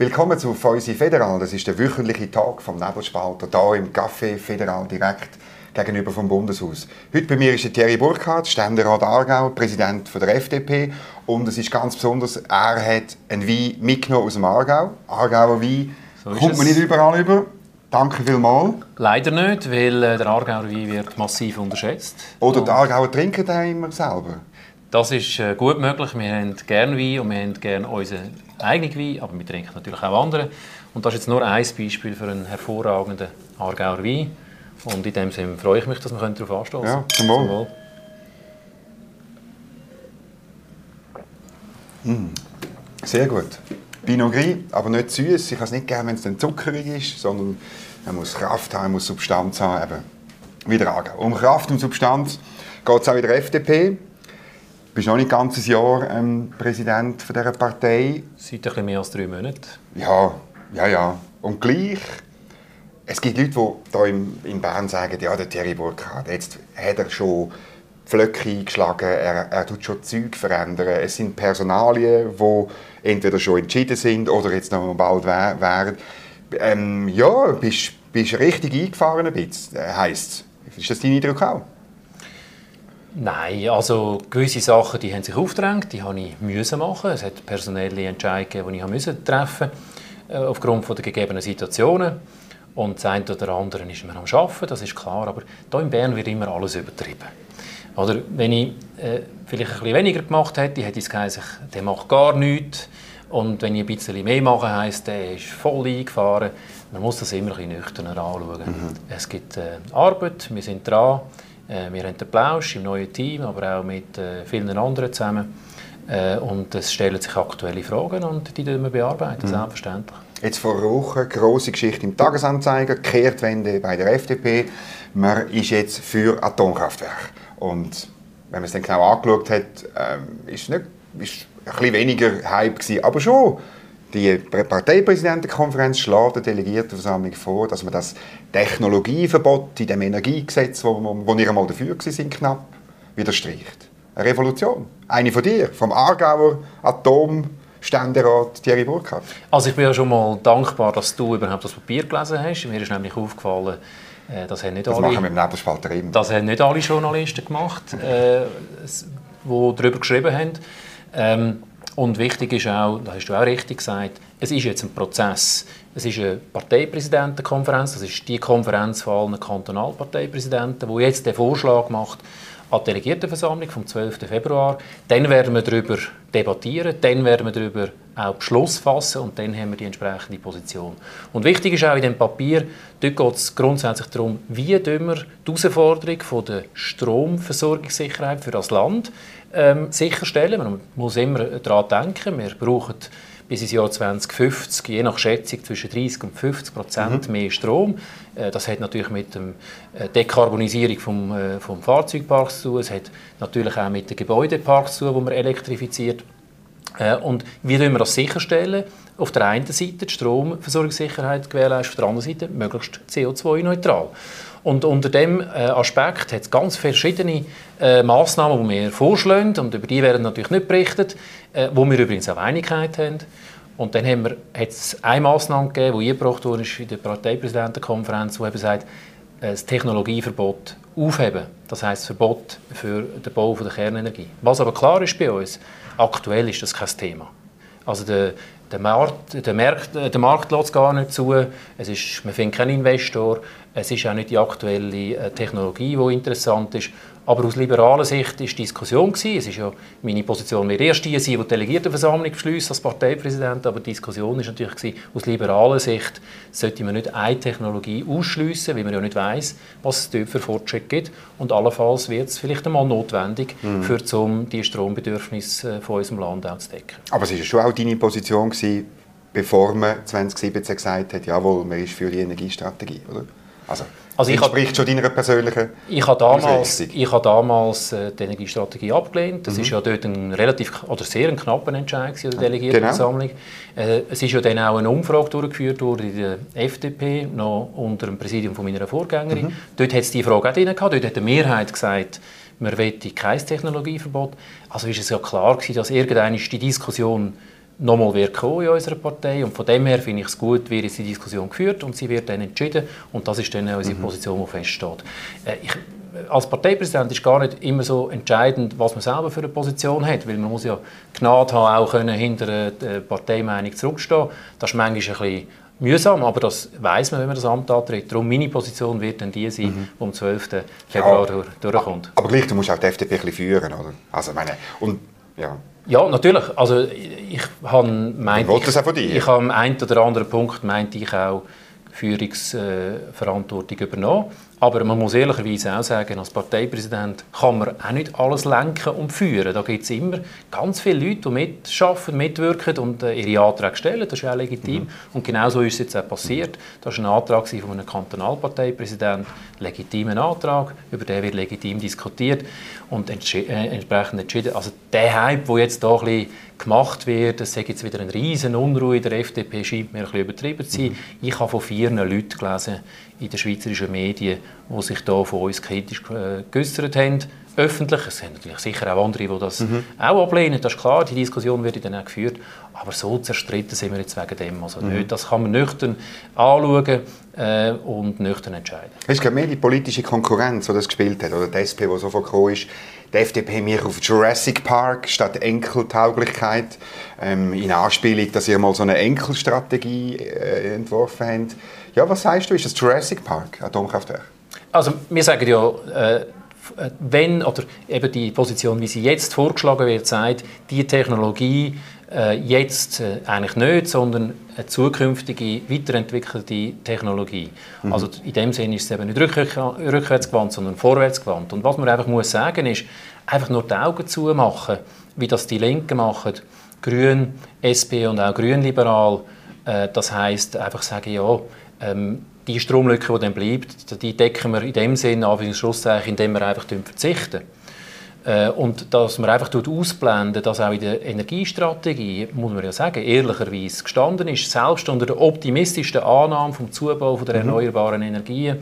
Willkommen zu Feusi Federal. Das ist der wöchentliche Tag vom Nebelspalter hier im Café Federal direkt gegenüber vom Bundeshaus. Heute bei mir ist Thierry Burkhardt, Ständerat Aargau, Präsident von der FDP. Und es ist ganz besonders, er hat einen Wein mitgenommen aus dem Aargau. Aargauer Wein so kommt man nicht überall über. Danke vielmals. Leider nicht, weil äh, der Aargauer Wein wird massiv unterschätzt. Oder die Aargauer trinken den immer selber? Das ist äh, gut möglich. Wir haben gerne Wein und wir haben gerne unseren eigenen Wein, aber wir trinken natürlich auch andere. Und das ist jetzt nur ein Beispiel für einen hervorragenden Aargauer Wein. Und in dem Sinne freue ich mich, dass wir darauf anstoßen können. Ja, zum Wohl. Zum Wohl. Mm. Sehr gut. Pinot Gris, aber nicht süß. Ich habe es nicht gerne, wenn es dann zuckerig ist, sondern man muss Kraft haben, man muss Substanz haben. Eben. Wieder Aargau. Um Kraft und Substanz geht es auch in der FDP. Du bist noch nicht ein Jahr ähm, Präsident von dieser Partei. Seit ein bisschen mehr als drei Monaten. Ja, ja, ja. Und gleich, es gibt Leute, die hier in Bern sagen, ja, der Thierry Burkhardt, jetzt hat er schon Pflöcke eingeschlagen, er, er tut schon Zeug verändern. Es sind Personalien, die entweder schon entschieden sind oder jetzt noch bald werden. Ähm, ja, bist, bist richtig eingefahren ein bisschen, heisst Ist das dein Eindruck auch? Nein, also gewisse Sachen, die haben sich aufgedrängt, die habe ich müssen machen. Es hat personelle Entscheidungen, die ich müssen treffen äh, aufgrund der gegebenen Situationen. Und das eine oder andere ist man am Arbeiten, das ist klar. Aber hier in Bern wird immer alles übertrieben. Oder wenn ich äh, vielleicht ein bisschen weniger gemacht hätte, hätte ich es geheißen, der macht gar nichts. Und wenn ich ein bisschen mehr mache, heisst, der ist voll eingefahren. Man muss das immer ein bisschen nüchterner anschauen. Mhm. Es gibt äh, Arbeit, wir sind dran. Äh, wir haben den Plausch im neuen Team, aber auch mit äh, vielen anderen zusammen. Äh, und es stellen sich aktuelle Fragen und die wir bearbeiten, mhm. selbstverständlich. Jetzt vor einer Woche, grosse Geschichte im Tagesanzeiger, Kehrtwende bei der FDP. Man ist jetzt für Atomkraftwerke. Und wenn man es dann genau angeschaut hat, ähm, ist es nicht, ist ein bisschen weniger Hype gewesen, aber schon. Die Parteipräsidentenkonferenz schlägt der Delegiertenversammlung vor, dass man das Technologieverbot in dem Energiegesetz, wo, wo wir einmal dafür sind, knapp wieder streicht. Eine Revolution. Eine von dir, vom Aargauer Atomständerat Thierry Burkhardt. Also ich bin ja schon mal dankbar, dass du überhaupt das Papier gelesen hast. Mir ist nämlich aufgefallen, äh, das haben nicht das alle, machen wir im Nebelspalter immer. Das haben nicht alle Journalisten gemacht, äh, die darüber geschrieben haben. Ähm, und wichtig ist auch, das hast du auch richtig gesagt, es ist jetzt ein Prozess. Es ist eine Parteipräsidentenkonferenz, das ist die Konferenz von allen Kantonalparteipräsidenten, die jetzt den Vorschlag macht an die Delegiertenversammlung vom 12. Februar. Dann werden wir darüber debattieren, dann werden wir darüber auch Beschluss fassen und dann haben wir die entsprechende Position. Und wichtig ist auch in dem Papier, dort geht es grundsätzlich darum, wie wir die Herausforderung von der Stromversorgungssicherheit für das Land ähm, sicherstellen. Man muss immer daran denken, wir brauchen bis ins Jahr 2050, je nach Schätzung, zwischen 30 und 50 Prozent mhm. mehr Strom. Äh, das hat natürlich mit der Dekarbonisierung vom, äh, vom Fahrzeugparks zu tun. Es hat natürlich auch mit den Gebäudeparks zu tun, die man elektrifiziert. Äh, und wie können wir das sicherstellen? Auf der einen Seite die Stromversorgungssicherheit gewährleisten, auf der anderen Seite möglichst CO2-neutral. Und unter diesem Aspekt hat es ganz verschiedene äh, Massnahmen, die wir vorschlagen, und über die werden natürlich nicht berichtet, äh, wo wir übrigens auch Einigkeit haben. Und dann haben wir, hat es eine Massnahme gegeben, die eingebracht wurde in der Parteipräsidentenkonferenz, die eben sagt, äh, das Technologieverbot aufheben. Das heißt Verbot für den Bau von der Kernenergie. Was aber klar ist bei uns, aktuell ist das kein Thema. Also der, der Markt, der, Markt, der Markt lässt gar nicht zu. Es ist, man findet keinen Investor. Es ist auch nicht die aktuelle äh, Technologie, die interessant ist. Aber aus liberaler Sicht war die Diskussion. Gewesen. Es ist ja meine Position wird erst die sein, die die Delegiertenversammlung beschließt als Parteipräsident. Aber die Diskussion war natürlich, gewesen, aus liberaler Sicht sollte man nicht eine Technologie ausschließen, weil man ja nicht weiß, was es dort für Fortschritte gibt. Und allenfalls wird es vielleicht einmal notwendig, mhm. für um die Strombedürfnisse äh, von unserem Land auch zu decken. Aber es war schon auch deine Position, gewesen, bevor man 2017 gesagt hat, jawohl, man ist für die Energiestrategie, oder? Also, also ich entspricht schon deiner persönlichen Ich habe damals, ich habe damals äh, die Energiestrategie abgelehnt. Das mhm. ist ja dort ein relativ oder sehr ein knapper Entscheid der Delegiertenversammlung. Genau. Äh, es ist ja dann auch eine Umfrage durchgeführt worden in der FDP, noch unter dem Präsidium von meiner Vorgängerin. Mhm. Dort hat es die Frage auch drin gehabt. Dort hat die Mehrheit gesagt, man will kein Technologieverbot. Also ist es ja klar gewesen, dass irgendwann die Diskussion nochmal wird kommen in unserer Partei. Und von dem her finde ich es gut, wie jetzt die Diskussion geführt und sie wird dann entschieden. Und das ist dann unsere mhm. Position, die feststeht. Äh, ich, als Parteipräsident ist gar nicht immer so entscheidend, was man selber für eine Position hat, weil man muss ja Gnade haben, auch können hinter der Parteimeinung zurückstehen. Das ist manchmal ein bisschen mühsam, aber das weiß man, wenn man das Amt antritt. Darum meine Position wird dann die sein, mhm. die am 12. Februar ja, durchkommt. Aber gleich, du musst auch die FDP ein bisschen führen, oder? Also meine, und ja. Ja, natürlich. Also ich habe meint, ich, ich, ich habe am einen oder anderen Punkt meinte ich auch Führungsverantwortung übernommen. Aber man muss ehrlicherweise auch sagen, als Parteipräsident kann man auch nicht alles lenken und führen. Da gibt es immer ganz viele Leute, die mitschaffen, mitwirken und äh, ihre Anträge stellen. Das ist auch legitim. Mhm. Und genau so ist es jetzt auch passiert. Das war ein Antrag von einem Kantonalparteipräsidenten, legitimen Antrag, über den wird legitim diskutiert und äh, entsprechend entschieden. Also der Hype, der jetzt hier ein bisschen gemacht wird, es sei jetzt wieder eine riesen Unruhe in der FDP, scheint mir ein bisschen übertrieben zu sein. Mhm. Ich habe von vier Leuten gelesen in den schweizerischen Medien, die sich da von uns kritisch äh, geäußert haben, öffentlich. Es sind natürlich sicher auch andere, die das mhm. auch ablehnen, das ist klar, die Diskussion wird dann auch geführt. Aber so zerstritten sind wir jetzt wegen dem also mhm. nicht. Das kann man nüchtern anschauen äh, und nüchtern entscheiden. Es ist mehr die politische Konkurrenz, die das gespielt hat, oder die SP, die so vorgekommen ist. Die FDP mehr auf Jurassic Park statt Enkeltauglichkeit, ähm, in Anspielung, dass ihr mal so eine Enkelstrategie äh, entworfen habt. Ja, was sagst du, ist das Jurassic Park, Atomkraftwerk? Also wir sagen ja, äh, wenn, oder eben die Position, wie sie jetzt vorgeschlagen wird, sagt, die Technologie äh, jetzt äh, eigentlich nicht, sondern eine zukünftige, weiterentwickelte Technologie. Mhm. Also in dem Sinne ist es eben nicht rückwärtsgewandt, sondern vorwärtsgewandt. Und was man einfach muss sagen ist, einfach nur die Augen zumachen, wie das die Linken machen, Grün, SP und auch Grünliberal, äh, das heißt einfach sagen, ja, ähm, die Stromlücke, die dann bleibt, die decken wir in dem Sinne, indem wir einfach verzichten. Äh, und dass man einfach ausblenden, dass auch in der Energiestrategie, muss man ja sagen, ehrlicherweise gestanden ist, selbst unter der optimistischsten Annahme vom Zubau von der mhm. erneuerbaren Energien,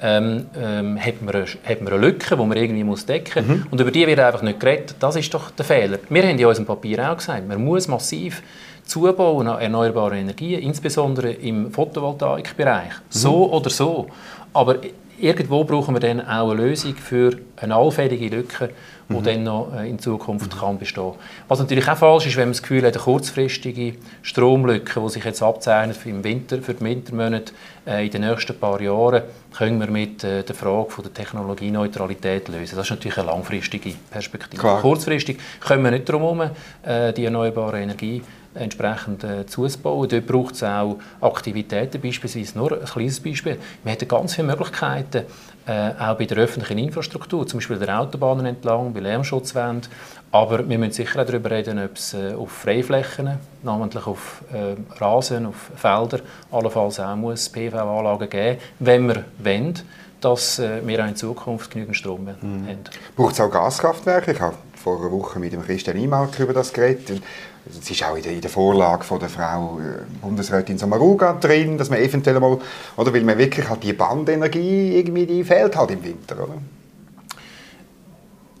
ähm, ähm, hat, man eine, hat man eine Lücke, die man irgendwie muss decken muss. Mhm. Und über die wird einfach nicht geredet. Das ist doch der Fehler. Wir haben in unserem Papier auch gesagt, man muss massiv zubauen an erneuerbaren Energien, insbesondere im Photovoltaikbereich. Mhm. So oder so. Aber irgendwo brauchen wir dann auch eine Lösung für eine allfällige Lücke, die mhm. dann noch äh, in Zukunft mhm. kann bestehen Was natürlich auch falsch ist, wenn man das Gefühl hat, eine kurzfristige Stromlücke, die sich jetzt abzeichnet für, im Winter, für die Wintermonate äh, in den nächsten paar Jahren, können wir mit äh, der Frage von der Technologieneutralität lösen. Das ist natürlich eine langfristige Perspektive. Klar. Kurzfristig können wir nicht darum herum, äh, die erneuerbare Energie entsprechend äh, zuzubauen. Dort braucht es auch Aktivitäten, beispielsweise nur ein kleines Beispiel. Wir hätten ganz viele Möglichkeiten, äh, auch bei der öffentlichen Infrastruktur, zum Beispiel der Autobahnen entlang, bei Lärmschutzwänden. Aber wir müssen sicher auch darüber reden, ob es äh, auf Freiflächen, namentlich auf äh, Rasen, auf Felder, allenfalls auch muss PV-Anlagen geben, wenn wir wollen, dass äh, wir auch in Zukunft genügend Strom mhm. haben. Braucht es auch Gaskraftwerke? Ich habe vor einer Woche mit dem Christian Imalk über das geredet. Es ist auch in der, in der Vorlage von der Frau äh, Bundesrätin Samaruga drin, dass man eventuell mal, oder weil man wirklich halt die Bandenergie irgendwie, die fehlt halt im Winter, oder?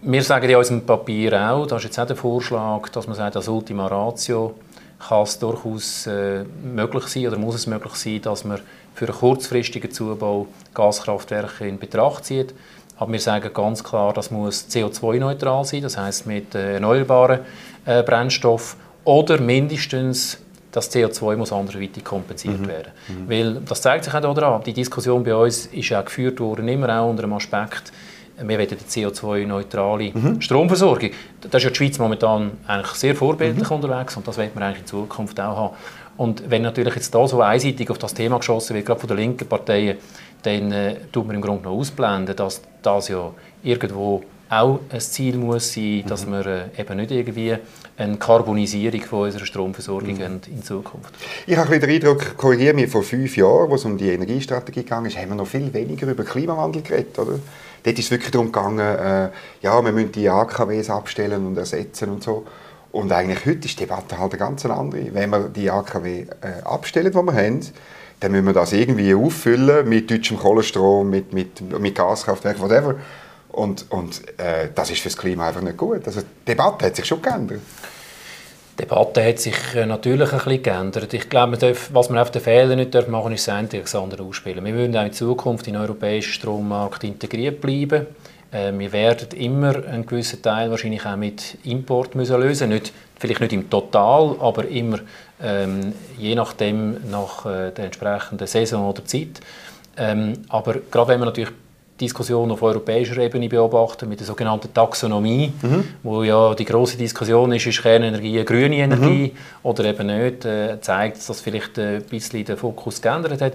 Wir sagen in unserem Papier auch, das ist jetzt auch der Vorschlag, dass man sagt, als Ultima Ratio kann es durchaus äh, möglich sein oder muss es möglich sein, dass man für einen kurzfristigen Zubau Gaskraftwerke in Betracht zieht. Aber wir sagen ganz klar, das muss CO2-neutral sein, das heißt mit äh, erneuerbaren äh, Brennstoffen oder mindestens das CO2 muss anderweitig kompensiert mhm. werden. Mhm. Weil, das zeigt sich auch daran, die Diskussion bei uns ist auch geführt worden, immer auch unter dem Aspekt, wir wollen die CO2-neutrale mhm. Stromversorgung. Da ist ja die Schweiz momentan eigentlich sehr vorbildlich mhm. unterwegs und das wollen wir eigentlich in Zukunft auch haben. Und wenn natürlich jetzt da so einseitig auf das Thema geschossen wird, gerade von den linken Parteien, dann äh, tut man im Grunde noch ausblenden, dass das ja irgendwo auch ein Ziel muss sein, mhm. dass wir äh, eben nicht irgendwie eine Karbonisierung von unserer Stromversorgung mhm. in Zukunft. Ich habe den Eindruck, korrigiere mich, vor fünf Jahren, wo es um die Energiestrategie ging, haben wir noch viel weniger über Klimawandel geredet, oder? Dort ist es wirklich darum gegangen, äh, ja, wir müssen die AKWs abstellen und ersetzen und so. Und eigentlich heute ist die Debatte halt eine ganz andere. Wenn wir die AKW äh, abstellen, die wir haben, dann müssen wir das irgendwie auffüllen mit deutschem Kohlenstrom, mit, mit, mit Gaskraftwerken, whatever. Und, und äh, das ist für das Klima einfach nicht gut. Also die Debatte hat sich schon geändert. Die Debatte hat sich äh, natürlich ein bisschen geändert. Ich glaube, man darf, was man auf den Fehler nicht darf machen ist das andere ausspielen. Wir würden auch in Zukunft in den europäischen Strommarkt integriert bleiben. Äh, wir werden immer einen gewissen Teil wahrscheinlich auch mit Import müssen lösen nicht Vielleicht nicht im Total, aber immer ähm, je nachdem nach äh, der entsprechenden Saison oder Zeit. Ähm, aber gerade wenn man natürlich Diskussion auf europäischer Ebene beobachten mit der sogenannten Taxonomie, mhm. wo ja die große Diskussion ist, ist Kernenergie eine grüne Energie mhm. oder eben nicht, äh, zeigt, dass vielleicht ein bisschen der Fokus geändert hat.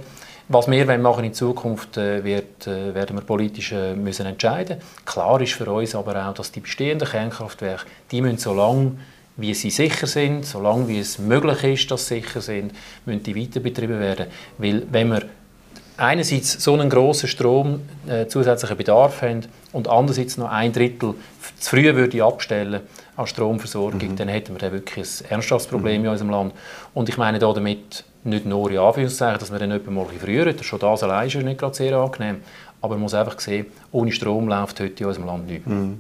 Was wir machen in Zukunft, äh, wird, äh, werden wir politisch äh, müssen entscheiden. Klar ist für uns aber auch, dass die bestehenden Kernkraftwerke, die müssen so lange wie sie sicher sind, solange wie es möglich ist, dass sie sicher sind, müssen die weiter betrieben werden. Weil wenn wir einerseits so einen grossen Strom äh, zusätzlichen Bedarf haben und andererseits noch ein Drittel zu früh würde abstellen an Stromversorgung, mhm. dann hätten wir dann wirklich ein ernsthaftes Problem mhm. in unserem Land. Und ich meine da damit nicht nur in Anführungszeichen, dass wir dann etwa mal früher, schon das allein ist nicht gerade sehr angenehm, aber man muss einfach sehen, ohne Strom läuft heute in unserem Land nichts. Mhm.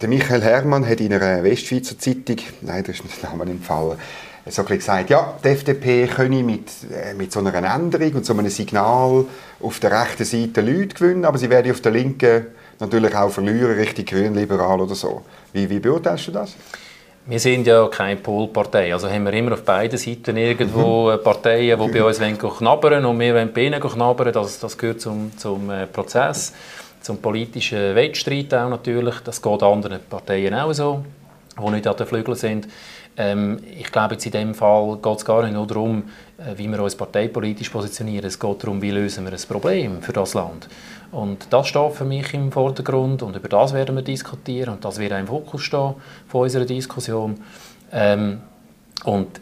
Der Michael Herrmann hat in einer Westschweizer Zeitung, nein, das ist mir der Name entfallen, so gesagt, ja, die FDP könne mit, äh, mit so einer Änderung und so einem Signal auf der rechten Seite Leute gewinnen, aber sie werde auf der linken natürlich auch verlieren, richtig grün-liberal oder so. Wie, wie beurteilst du das? Wir sind ja keine Polpartei, also haben wir immer auf beiden Seiten irgendwo mhm. Parteien, die bei uns wollen knabbern und wir wollen bei ihnen knabbern, das, das gehört zum, zum äh, Prozess, zum politischen Wettstreit auch natürlich, das geht anderen Parteien auch so, die nicht an den Flügeln sind. Ähm, ich glaube, jetzt in dem Fall geht es gar nicht nur darum, äh, wie wir uns parteipolitisch positionieren. Es geht darum, wie lösen wir ein Problem für das Land. Und das steht für mich im Vordergrund und über das werden wir diskutieren und das wird auch im Fokus stehen von unserer Diskussion. Ähm, und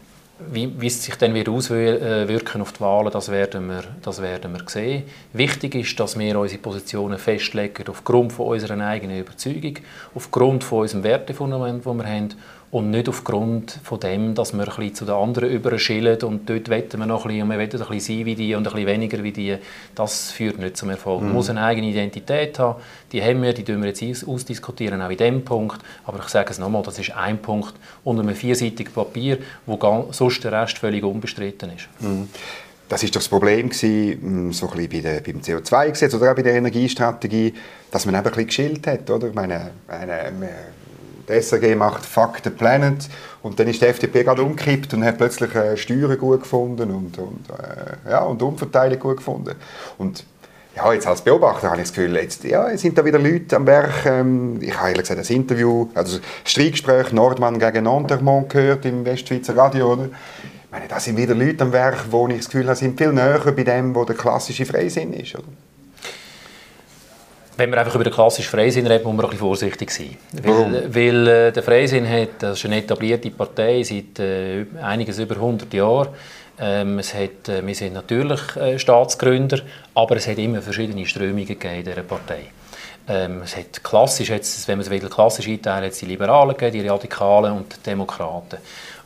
wie, wie, es sich dann wird auswirken auf die Wahlen, das werden, wir, das werden wir sehen. Wichtig ist, dass wir unsere Positionen festlegen aufgrund von unserer eigenen Überzeugung, aufgrund von unserem Wertefundament, das wir haben und nicht aufgrund von dem, dass wir ein bisschen zu den anderen überschillen und dort wetten wir noch ein bisschen und wir wetten ein bisschen sein wie die und ein bisschen weniger wie die. Das führt nicht zum Erfolg. Mhm. Man muss eine eigene Identität haben, die haben wir, die wir jetzt ausdiskutieren, auch in diesem Punkt. Aber ich sage es nochmal, das ist ein Punkt unter einem vierseitigen Papier, wo sonst der Rest völlig unbestritten ist. Mhm. Das ist doch das Problem gewesen, mm, so ein bisschen bei der, beim CO2-Gesetz oder auch bei der Energiestrategie, dass man eben ein bisschen geschillt hat, oder? Ich meine, eine, die SRG macht Fuck the Planet und dann ist die FDP gerade umgekippt und hat plötzlich äh, Steuern gut gefunden und, und, äh, ja, und Umverteilung gut gefunden. Und ja, jetzt als Beobachter habe ich das Gefühl, jetzt ja, sind da wieder Leute am Werk. Ähm, ich habe ehrlich gesagt das Interview, also das Streitgespräch Nordmann gegen Nantermont gehört im Westschweizer Radio. Oder? Ich meine, da sind wieder Leute am Werk, wo ich das Gefühl habe, sind viel näher bei dem, wo der klassische Freisinn ist. Oder? Wenn wir einfach über den klassischen Freisinn reden, muss man ein bisschen vorsichtig sein. Weil, weil äh, der Freisinn hat, das ist eine etablierte Partei seit äh, einiges über 100 Jahren. Ähm, es hat, äh, wir sind natürlich äh, Staatsgründer, aber es hat immer verschiedene Strömungen gegeben in dieser Partei. Ähm, es hat klassisch, jetzt, wenn man es wieder klassisch einteilt, hat die Liberalen gegeben, die Radikalen und die Demokraten.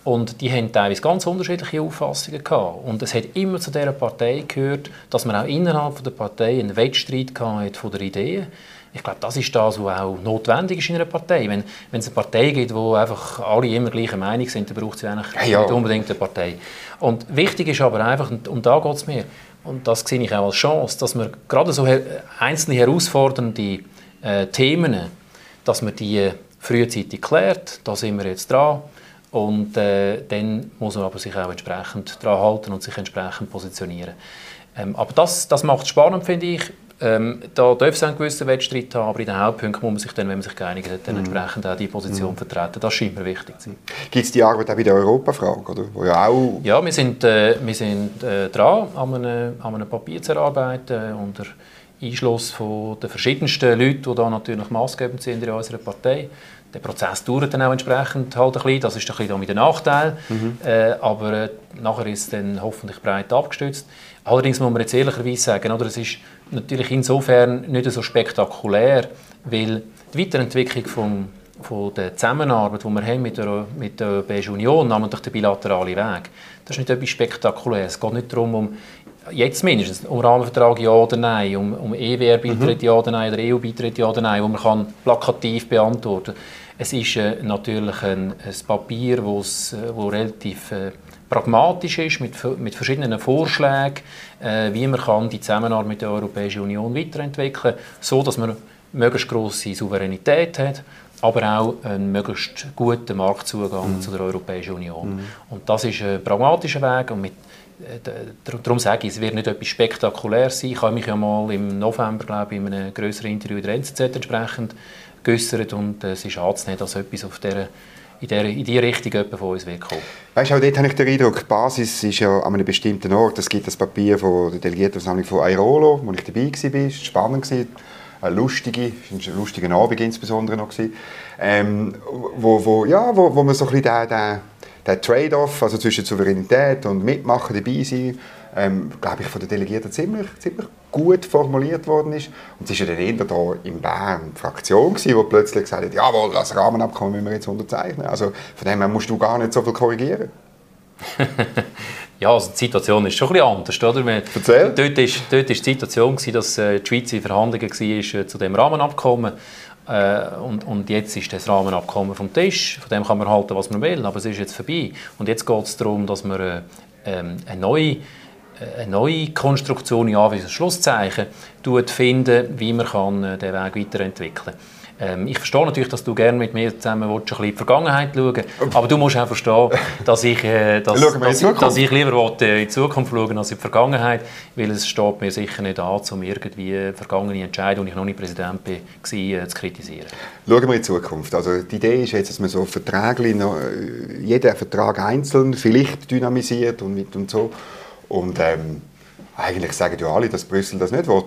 Und die haben teilweise ganz unterschiedliche Auffassungen gehabt. Und es hat immer zu dieser Partei gehört, dass man auch innerhalb der Partei einen Wettstreit hatte von der Ideen. Ich glaube, das ist das, was auch notwendig ist in einer Partei. Wenn, wenn es eine Partei gibt, wo einfach alle immer gleicher Meinung sind, dann braucht es eigentlich ja. nicht unbedingt eine Partei. Und wichtig ist aber einfach, und, und da geht es mir, und das sehe ich auch als Chance, dass wir gerade so einzelne herausfordernde äh, Themen, dass man die frühzeitig klärt. Da sind wir jetzt dran. Und äh, dann muss man aber sich auch entsprechend daran halten und sich entsprechend positionieren. Ähm, aber das, das macht es spannend, finde ich. Ähm, da darf es einen gewissen Wettstreit haben, aber in den Hauptpunkten muss man sich dann, wenn man sich geeinigt hat, dann mhm. entsprechend auch die Position mhm. vertreten. Das scheint mir wichtig zu sein. Gibt es die Arbeit auch bei der Europafrage? Oder? Wo ja, auch ja, wir sind, äh, wir sind äh, dran, an einem, an einem Papier zu erarbeiten, unter Einschluss von den verschiedensten Leuten, die da natürlich maßgebend sind in unserer Partei. Der Prozess dauert dann auch entsprechend halt ein bisschen, das ist ein bisschen mit dem Nachteil, mhm. äh, aber äh, nachher ist es dann hoffentlich breit abgestützt. Allerdings muss man jetzt ehrlicherweise sagen, oder, es ist natürlich insofern nicht so spektakulär, weil die Weiterentwicklung vom, von der Zusammenarbeit, die wir haben mit der, mit der Europäischen Union, namentlich der bilaterale Weg, das ist nicht etwas Spektakuläres. Es geht nicht darum, um jetzt mindestens, um Rahmenvertrag ja oder nein, um, um EWR-Beitritt mhm. ja oder nein, oder EU-Beitritt ja oder nein, wo man kann plakativ beantworten kann. Es ist äh, natürlich ein, ein Papier, wo's, äh, wo relativ äh, pragmatisch ist, mit, mit verschiedenen Vorschlägen, äh, wie man kann die Zusammenarbeit mit der Europäischen Union weiterentwickeln kann, so dass man möglichst grosse Souveränität hat, aber auch einen möglichst guten Marktzugang mhm. zu der Europäischen Union. Mhm. Und das ist ein pragmatischer Weg und mit Darum sage ich, es wird nicht etwas Spektakuläres sein. Ich habe mich ja mal im November, glaube ich, in einem größeren Interview in der NZZ entsprechend geäußert und äh, es ist anzunehmen, dass etwas auf dieser in, der, in die Richtung von uns wird kommen. Weißt, auch dort habe ich den Eindruck, die Basis ist ja an einem bestimmten Ort. Es gibt das Papier von der Delegiertenversammlung von Airolo, wo ich dabei war. Es war spannend. Eine lustige, ein lustiger Abend insbesondere noch. Ähm, wo, wo, ja, wo, wo man so ein bisschen den, den der Trade-off also zwischen Souveränität und Mitmachen dabei sein, ähm, glaube ich, von den Delegierten ziemlich, ziemlich gut formuliert worden ist. Und es war ja dann eher da in Bern die Fraktion, die plötzlich gesagt hat, jawohl, das Rahmenabkommen müssen wir jetzt unterzeichnen. Also von dem her musst du gar nicht so viel korrigieren. ja, also die Situation ist schon ein bisschen anders. Oder? Wir, Erzähl. Dort war dort ist die Situation, dass äh, die Schweiz in Verhandlungen war äh, zu dem Rahmenabkommen äh, und, und, jetzt ist das Rahmenabkommen vom Tisch, von dem kann man halten, was man will, aber es ist jetzt vorbei. Und jetzt geht es darum, dass man äh, ähm, eine neue äh, eine neue Konstruktion in Anführungs- Schlusszeichen finden, wie man äh, den Weg weiterentwickeln kann. Ähm, ich verstehe natürlich, dass du gerne mit mir zusammen willst, ein bisschen in die Vergangenheit schauen aber du musst auch verstehen, dass ich, äh, dass, dass, dass, ich lieber will, äh, in die Zukunft schauen als in die Vergangenheit, weil es steht mir sicher nicht an, um irgendwie vergangene Entscheidungen, als ich noch nicht Präsident war, äh, zu kritisieren. Schauen wir in die Zukunft. Also die Idee ist jetzt, dass man so Verträge, äh, jeden Vertrag einzeln vielleicht dynamisiert und, mit und so. Und ähm, eigentlich sagen ja alle, dass Brüssel das nicht will.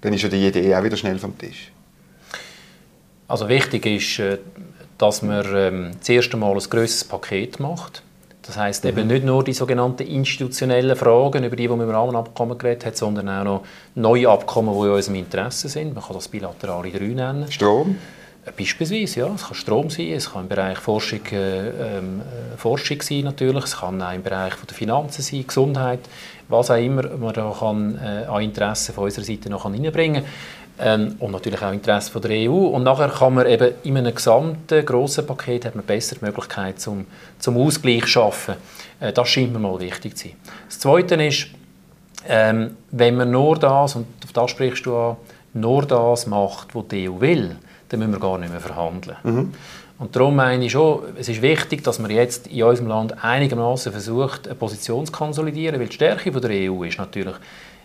Dann ist ja die Idee auch wieder schnell vom Tisch. Also wichtig ist, äh, dass man ähm, das erste Mal ein grosses Paket macht. Das heißt mhm. eben nicht nur die sogenannten institutionellen Fragen, über die wir im Rahmenabkommen geredet haben, sondern auch noch neue Abkommen, die in unserem Interesse sind. Man kann das bilaterale 3 nennen. Strom? Äh, beispielsweise, ja. Es kann Strom sein, es kann im Bereich Forschung, äh, ähm, äh, Forschung sein natürlich, es kann auch im Bereich von der Finanzen sein, Gesundheit, was auch immer man da kann, äh, an Interessen von unserer Seite noch reinbringen kann ähm, und natürlich auch Interesse von der EU. Und nachher kann man eben in einem gesamten grossen Paket hat man besser die Möglichkeit zum, zum Ausgleich zu schaffen. Äh, das scheint mir mal wichtig zu sein. Das Zweite ist, ähm, wenn man nur das, und auf das sprichst du an, nur das macht, was die EU will, dann müssen wir gar nicht mehr verhandeln. Mhm. Und darum meine ich schon, es ist wichtig, dass man jetzt in unserem Land einigermaßen versucht, eine Position zu konsolidieren, weil die Stärke von der EU ist natürlich,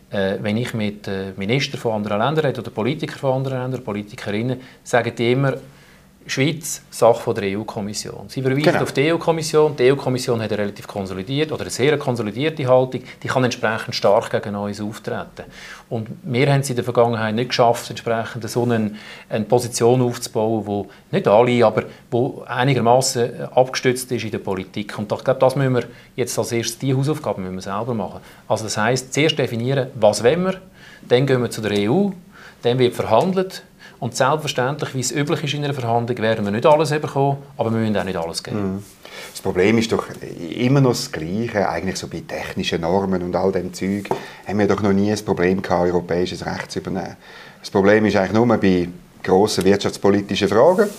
äh, wenn ich mit äh, Ministern von anderen Ländern rede oder Politikern von anderen Ländern, Politikerinnen, sagen die immer, Schweiz, Sache von der EU-Kommission. Sie verweisen genau. auf die EU-Kommission. Die EU-Kommission hat eine relativ konsolidiert oder eine sehr konsolidierte Haltung. Die kann entsprechend stark gegen uns auftreten. Und wir haben es in der Vergangenheit nicht geschafft, entsprechend so eine, eine Position aufzubauen, wo nicht alle, aber wo einigermaßen abgestützt ist in der Politik. Und ich glaube, das müssen wir jetzt als erstes die Hausaufgaben müssen wir selber machen. Also das heißt, zuerst definieren, was wollen wir, dann gehen wir zu der EU, dann wird verhandelt und selbstverständlich, wie es üblich ist in einer Verhandlung, werden wir nicht alles bekommen, aber wir müssen auch nicht alles geben. Mhm. Das Problem ist doch immer noch das Gleiche, eigentlich so bei technischen Normen und all dem Zeug haben wir doch noch nie ein Problem gehabt, europäisches Recht zu übernehmen. Das Problem ist eigentlich nur bei grossen wirtschaftspolitischen Fragen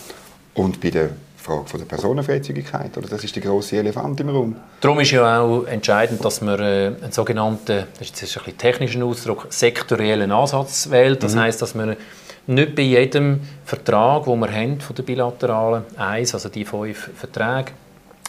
und bei der Frage von der Personenfreizügigkeit. Oder? Das ist der grosse Elefant im Raum. Darum ist ja auch entscheidend, dass man äh, einen sogenannten, das ist jetzt ein bisschen technischen Ausdruck, sektoriellen Ansatz wählt. Das mhm. heißt, dass man nicht bei jedem Vertrag, den wir haben von der bilateralen eins, also die fünf Verträge,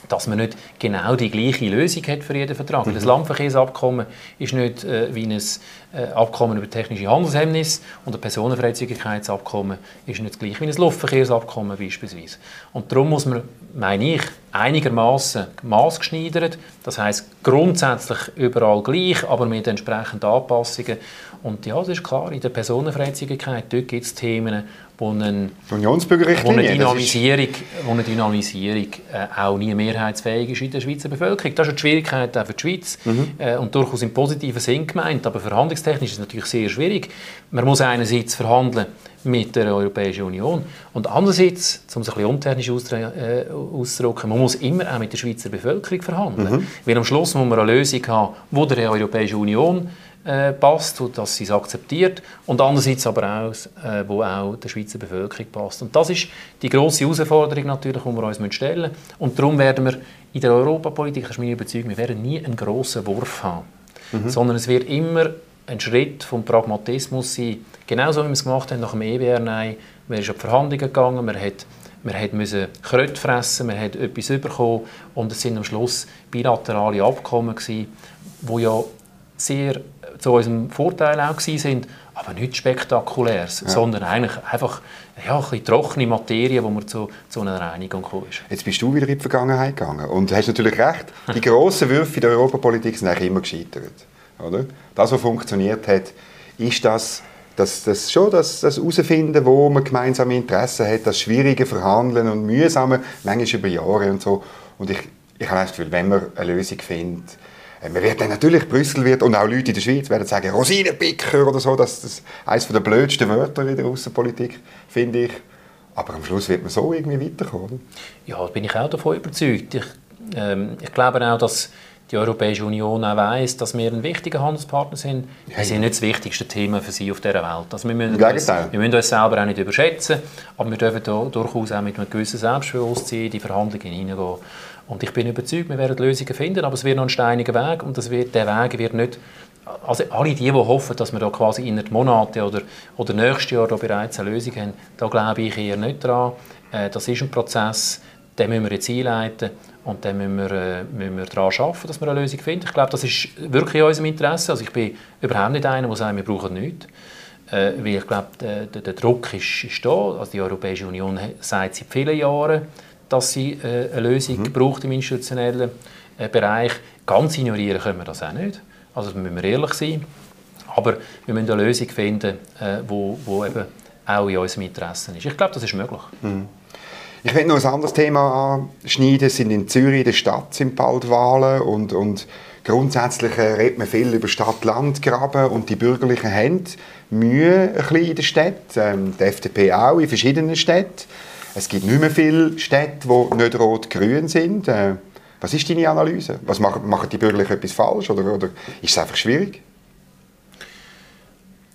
dass man nicht genau die gleiche Lösung hat für jeden Vertrag. Mhm. Das Landverkehrsabkommen ist nicht äh, wie ein äh, Abkommen über technische Handelshemmnisse und ein Personenfreizügigkeitsabkommen ist nicht gleich wie ein Luftverkehrsabkommen beispielsweise. Und darum muss man, meine ich, einigermaßen maßgeschneidert, das heißt grundsätzlich überall gleich, aber mit entsprechenden Anpassungen. Und ja, das ist klar, in der Personenfreizügigkeit gibt es Themen, wo eine, wo eine Dynamisierung, wo eine Dynamisierung äh, auch nie mehrheitsfähig ist in der Schweizer Bevölkerung. Das ist eine Schwierigkeit auch für die Schweiz mhm. äh, und durchaus im positiven Sinn gemeint, aber verhandlungstechnisch ist es natürlich sehr schwierig. Man muss einerseits verhandeln mit der Europäischen Union und andererseits, um es ein bisschen untechnisch äh, auszudrücken, man muss immer auch mit der Schweizer Bevölkerung verhandeln, mhm. weil am Schluss muss man eine Lösung haben, die der Europäischen Union äh, passt, dass sie es akzeptiert und andererseits aber auch, äh, wo auch der Schweizer Bevölkerung passt. Und das ist die große Herausforderung natürlich, die wir uns stellen müssen. Und darum werden wir in der Europapolitik, das ist meine Überzeugung, wir werden nie einen grossen Wurf haben, mhm. sondern es wird immer ein Schritt vom Pragmatismus sein, genauso wie wir es gemacht haben nach dem EBR, nein, man ist auf Verhandlungen gegangen, man hat wir mussten Kröte fressen, wir haben etwas bekommen und es sind am Schluss bilaterale Abkommen gewesen, die ja sehr zu unserem Vorteil auch sind, aber nichts Spektakuläres, ja. sondern eigentlich einfach ja, ein bisschen trockene Materie, wo man zu, zu einer Reinigung gekommen ist. Jetzt bist du wieder in die Vergangenheit gegangen und du hast natürlich recht, die grossen Würfe in der Europapolitik sind eigentlich immer gescheitert. Oder? Das, was funktioniert hat, ist das das, das schon das, das herausfinden, wo man gemeinsame Interessen hat, das schwierige Verhandeln und mühsame, manchmal über Jahre und so. Und ich, ich habe das Gefühl, wenn man eine Lösung findet, man wird dann natürlich, Brüssel wird, und auch Leute in der Schweiz werden sagen, Rosinenpicker oder so, das ist eines der blödsten Wörter in der Außenpolitik, finde ich. Aber am Schluss wird man so irgendwie weiterkommen. Ja, da bin ich auch davon überzeugt. Ich, ähm, ich glaube auch, dass die Europäische Union auch weiss, dass wir ein wichtiger Handelspartner sind. Ja, wir sind nicht das wichtigste Thema für sie auf dieser Welt. Also wir, müssen uns, wir müssen uns selber auch nicht überschätzen, aber wir dürfen da durchaus auch mit einem gewissen Selbstbewusstsein in die Verhandlungen hineingehen. Und ich bin überzeugt, wir werden Lösungen finden, aber es wird noch ein steiniger Weg und das wird, der Weg wird nicht also alle die, die hoffen, dass wir da quasi in Monaten oder, oder nächstes Jahr da bereits eine Lösung haben, da glaube ich eher nicht dran. Äh, das ist ein Prozess, den müssen wir jetzt einleiten und dann müssen wir, äh, müssen wir daran arbeiten, dass wir eine Lösung finden. Ich glaube, das ist wirklich in unserem Interesse. Also ich bin überhaupt nicht einer, der sagt, wir brauchen nichts. Äh, weil ich glaube, der, der, Druck ist, ist da. Also die Europäische Union sagt seit vielen Jahren, dass sie äh, eine Lösung mhm. braucht im institutionellen Bereich. Ganz ignorieren können wir das auch nicht. Also müssen wir ehrlich sein. Aber wir müssen eine Lösung finden, äh, wo, wo eben auch in unserem Interesse ist. Ich glaube, das ist möglich. Mhm. Ich will noch ein anderes Thema anschneiden. Es sind in Zürich, in der Stadt, sind bald Wahlen und, und grundsätzlich äh, redet man viel über Stadt-Land-Graben und die Bürgerlichen haben Mühe ein bisschen in der Stadt. Ähm, die FDP auch in verschiedenen Städten. Es gibt nicht mehr viele Städte, die nicht rot-grün sind. Äh, was ist deine Analyse? Was machen, machen die Bürgerlichen etwas falsch oder, oder ist es einfach schwierig?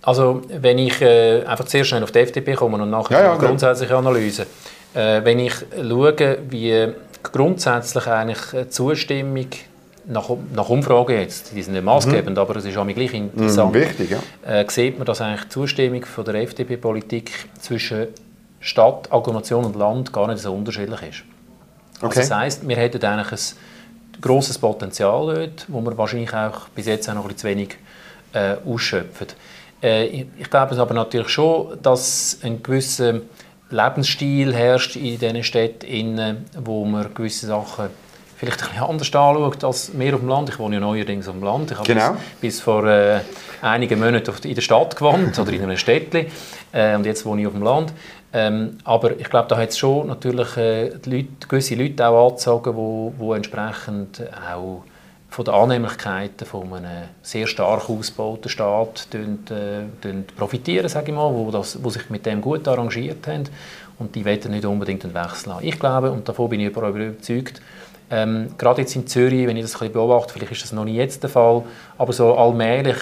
Also wenn ich äh, einfach zuerst schnell auf die FDP komme und nachher ja, ja, die grundsätzliche Analyse. Äh, wenn ich schaue, wie grundsätzlich eigentlich Zustimmung nach, nach Umfragen jetzt, die sind nicht maßgebend, mhm. aber es ist auch gleich interessant, mhm, wichtig, ja. äh, sieht man, dass eigentlich die Zustimmung von der FDP-Politik zwischen Stadt, Agglomeration und Land gar nicht so unterschiedlich ist. Also okay. Also das heisst, wir hätten eigentlich ein grosses Potenzial dort, wo wir wahrscheinlich auch bis jetzt auch noch ein bisschen zu wenig äh, ausschöpfen. Äh, ich, ich glaube aber natürlich schon, dass ein gewisser Lebensstil herrscht in diesen Städten, wo man gewisse Sachen vielleicht ein bisschen anders anschaut als mehr auf dem Land. Ich wohne ja neuerdings auf dem Land. Ich habe genau. bis, bis, vor äh, einigen Monaten in der Stadt gewohnt oder in einem Städtchen äh, und jetzt wohne ich auf dem Land. Ähm, aber ich glaube, da hat es schon natürlich äh, Leute, gewisse Leute auch angezogen, wo entsprechend auch von den Annehmlichkeiten von einem sehr stark ausgebauten Staat äh, profitieren, sage ich mal, wo, das, wo sich mit dem gut arrangiert haben und die wollen nicht unbedingt einen Wechsel haben. Ich glaube, und davon bin ich überzeugt, ähm, gerade jetzt in Zürich, wenn ich das ein bisschen beobachte, vielleicht ist das noch nicht jetzt der Fall, aber so allmählich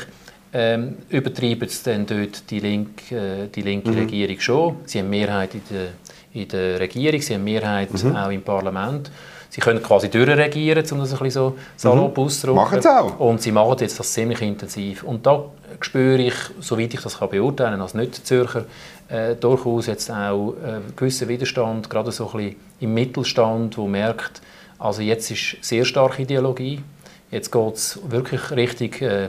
ähm, übertreiben es dann dort die, Link, äh, die linke mhm. Regierung schon. Sie haben Mehrheit in der, in der Regierung, sie haben Mehrheit mhm. auch im Parlament. Sie können quasi durchregieren, um das ein bisschen so salopp mhm. auszudrücken. Machen sie auch. Und sie machen jetzt das ziemlich intensiv. Und da spüre ich, soweit ich das kann beurteilen als Nicht-Zürcher, äh, durchaus jetzt auch äh, gewissen Widerstand, gerade so ein bisschen im Mittelstand, wo merkt, also jetzt ist sehr starke Ideologie, jetzt geht es wirklich richtig äh, äh,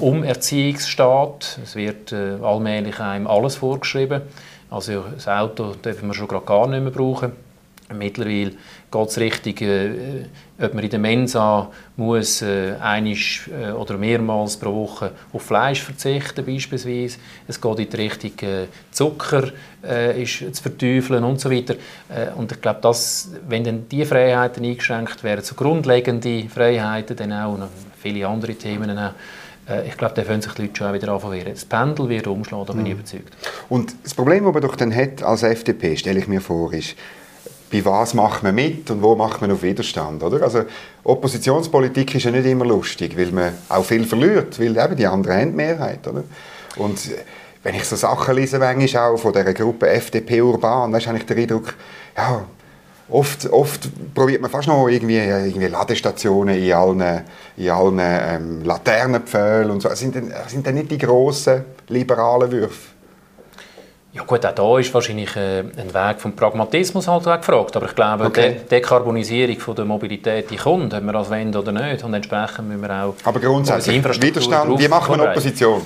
um Erziehungsstaat, es wird äh, allmählich einem alles vorgeschrieben, also das Auto dürfen wir schon gerade gar nicht mehr brauchen Mittlerweile geht es richtig, äh, ob man in der Mensa muss äh, einisch, äh, oder mehrmals pro Woche auf Fleisch verzichten beispielsweise. Es geht in die Richtung äh, Zucker äh, ist zu verteufeln und so weiter. Äh, und ich glaube, dass, wenn dann diese Freiheiten eingeschränkt werden, so grundlegende Freiheiten, dann auch und viele andere Themen auch, äh, ich glaube, da können sich die Leute schon wieder anfangen Das Pendel wird umschlagen, da bin ich mhm. überzeugt. Und das Problem, das man doch dann hat als FDP, stelle ich mir vor, ist, bei was macht man mit und wo macht man auf Widerstand, oder? Also Oppositionspolitik ist ja nicht immer lustig, weil man auch viel verliert, weil eben die anderen haben die Mehrheit, oder? Und wenn ich so Sachen lese, auch von dieser Gruppe FDP Urban, dann habe ich den Eindruck, ja, oft, oft probiert man fast noch irgendwie, irgendwie Ladestationen in allen, in allen ähm, Laternenpfählen und so. Sind, das sind dann nicht die grossen liberalen Würfe. Ja gut, auch da ist wahrscheinlich äh, ein Weg vom Pragmatismus halt gefragt. Aber ich glaube, okay. die Dekarbonisierung von der Mobilität die kommt, ob wir das wollen oder nicht. Und entsprechend müssen wir auch... Aber grundsätzlich, Widerstand, wie macht man Opposition?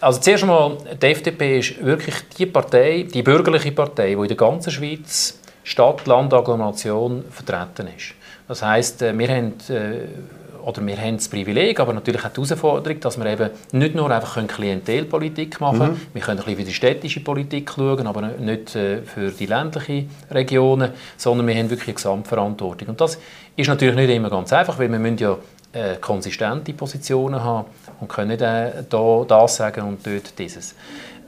Also zuerst einmal, die FDP ist wirklich die Partei, die bürgerliche Partei, die in der ganzen Schweiz Stadt, Land, Agglomeration vertreten ist. Das heisst, äh, wir haben äh, oder wir haben das Privileg, aber natürlich auch die Herausforderung, dass wir eben nicht nur einfach Klientelpolitik machen können, mhm. wir können ein bisschen für die städtische Politik schauen, aber nicht äh, für die ländlichen Regionen, sondern wir haben wirklich eine Gesamtverantwortung. Und das ist natürlich nicht immer ganz einfach, weil wir müssen ja äh, konsistente Positionen haben und können nicht äh, da das sagen und dort dieses.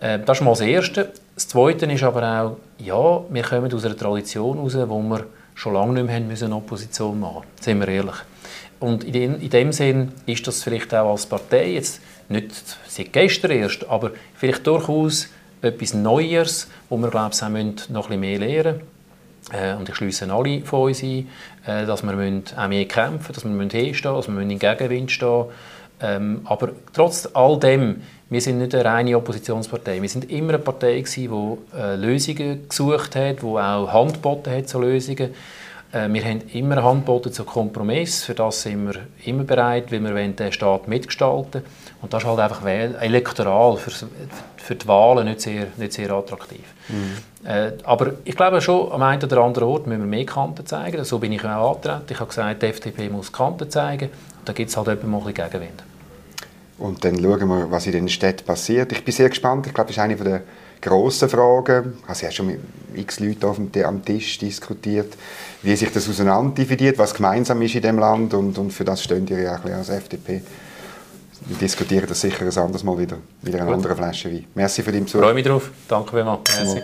Äh, das ist mal das Erste. Das Zweite ist aber auch, ja, wir kommen aus einer Tradition heraus, wo wir schon lange nicht mehr haben müssen Opposition machen sind wir ehrlich. Und in, in dem Sinn ist das vielleicht auch als Partei jetzt nicht seit gestern erst, aber vielleicht durchaus etwas Neues, wo wir glaube ich auch müssen noch ein bisschen mehr lernen äh, und ich schließe alle von uns ein, äh, dass wir müssen auch mehr kämpfen dass wir müssen hinstehen dass wir müssen in Gegenwind stehen ähm, aber trotz all dem, wir sind nicht eine reine Oppositionspartei. Wir sind immer eine Partei, die äh, Lösungen gesucht hat, die auch Hand geboten hat zu Lösungen. Äh, wir haben immer Hand geboten zu Kompromiss. Für das sind wir immer bereit, weil wir den Staat mitgestalten Und das ist halt einfach elektoral für, für die Wahlen nicht sehr, nicht sehr attraktiv. Mhm. Äh, aber ich glaube schon, am einen oder anderen Ort müssen wir mehr Kanten zeigen. So bin ich auch angetreten. Ich habe gesagt, die FDP muss Kanten zeigen. Und da gibt es halt etwa mal ein bisschen Gegenwind. Und dann schauen wir, was in den Städten passiert. Ich bin sehr gespannt. Ich glaube, das ist eine der grossen Fragen. Also, ich habe schon mit x Leuten auf dem, am Tisch diskutiert, wie sich das auseinander dividiert, was gemeinsam ist in dem Land. Und, und für das stehen ihr ja auch als FDP. Wir diskutieren das sicher ein anderes Mal wieder, wieder eine andere Flasche Wein. Merci für deinen Besuch. Ich freue mich drauf. Danke vielmals. Merci.